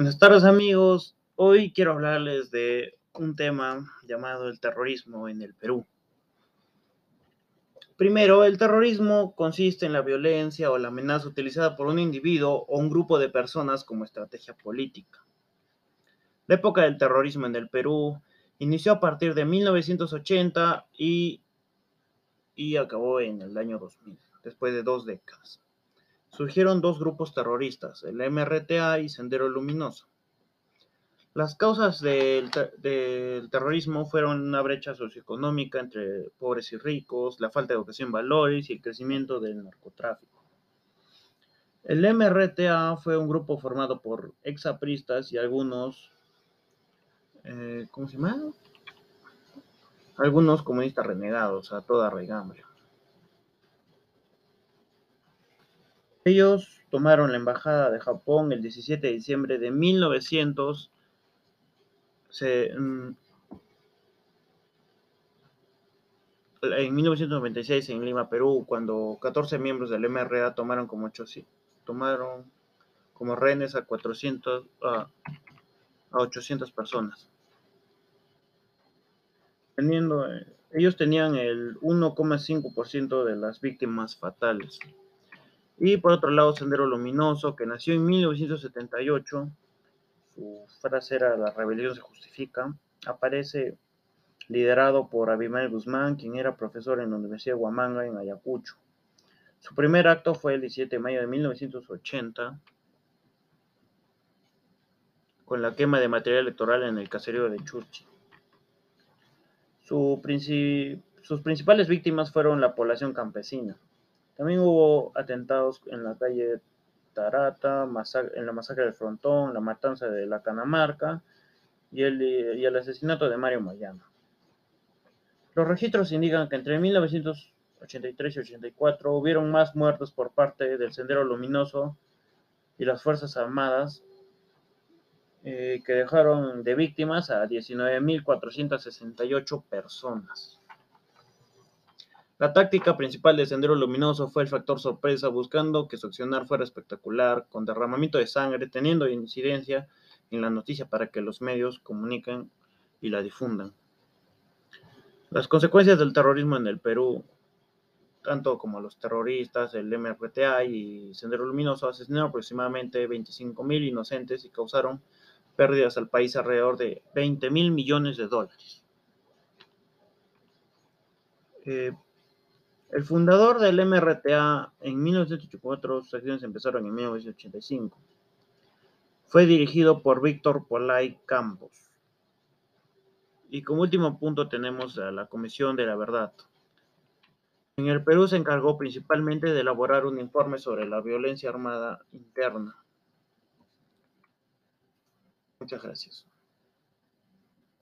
Buenas tardes amigos, hoy quiero hablarles de un tema llamado el terrorismo en el Perú. Primero, el terrorismo consiste en la violencia o la amenaza utilizada por un individuo o un grupo de personas como estrategia política. La época del terrorismo en el Perú inició a partir de 1980 y, y acabó en el año 2000, después de dos décadas surgieron dos grupos terroristas, el MRTA y Sendero Luminoso. Las causas del, terrorismo fueron una brecha socioeconómica entre pobres y ricos, la falta de educación en valores y el crecimiento del narcotráfico. El MRTA fue un grupo formado por exapristas y algunos, eh, ¿cómo se llama? Algunos comunistas renegados a toda regambre. Ellos tomaron la embajada de Japón el 17 de diciembre de 1900. Mm, en 1996 en Lima, Perú, cuando 14 miembros del MRA tomaron como, 800, tomaron como rehenes a 400 a 800 personas. Teniendo, eh, ellos tenían el 1,5% de las víctimas fatales. Y por otro lado, Sendero Luminoso, que nació en 1978, su frase era La rebelión se justifica, aparece liderado por Abimael Guzmán, quien era profesor en la Universidad de Huamanga en Ayacucho. Su primer acto fue el 17 de mayo de 1980, con la quema de material electoral en el caserío de Churchi. sus principales víctimas fueron la población campesina. También hubo atentados en la calle Tarata, en la masacre del Frontón, la matanza de la Canamarca y el, asesinato de Mario Moyano. Los registros indican que entre 1983 y 84 hubieron más muertos por parte del Sendero Luminoso y las Fuerzas Armadas eh, que dejaron de víctimas a 19.468 personas. La táctica principal de Sendero Luminoso fue el factor sorpresa, buscando que su accionar fuera espectacular, con derramamiento de sangre, teniendo incidencia en la noticia para que los medios comuniquen y la difundan. Las consecuencias del terrorismo en el Perú, tanto como los terroristas, el MRTA y Sendero Luminoso, asesinaron aproximadamente 25.000 inocentes y causaron pérdidas al país alrededor de 20 mil millones de dólares. Eh, el fundador del MRTA en 1984, sus acciones empezaron en 1985. Fue dirigido por Víctor Polay Campos. Y como último punto tenemos a la Comisión de la Verdad. En el Perú se encargó principalmente de elaborar un informe sobre la violencia armada interna. Muchas gracias.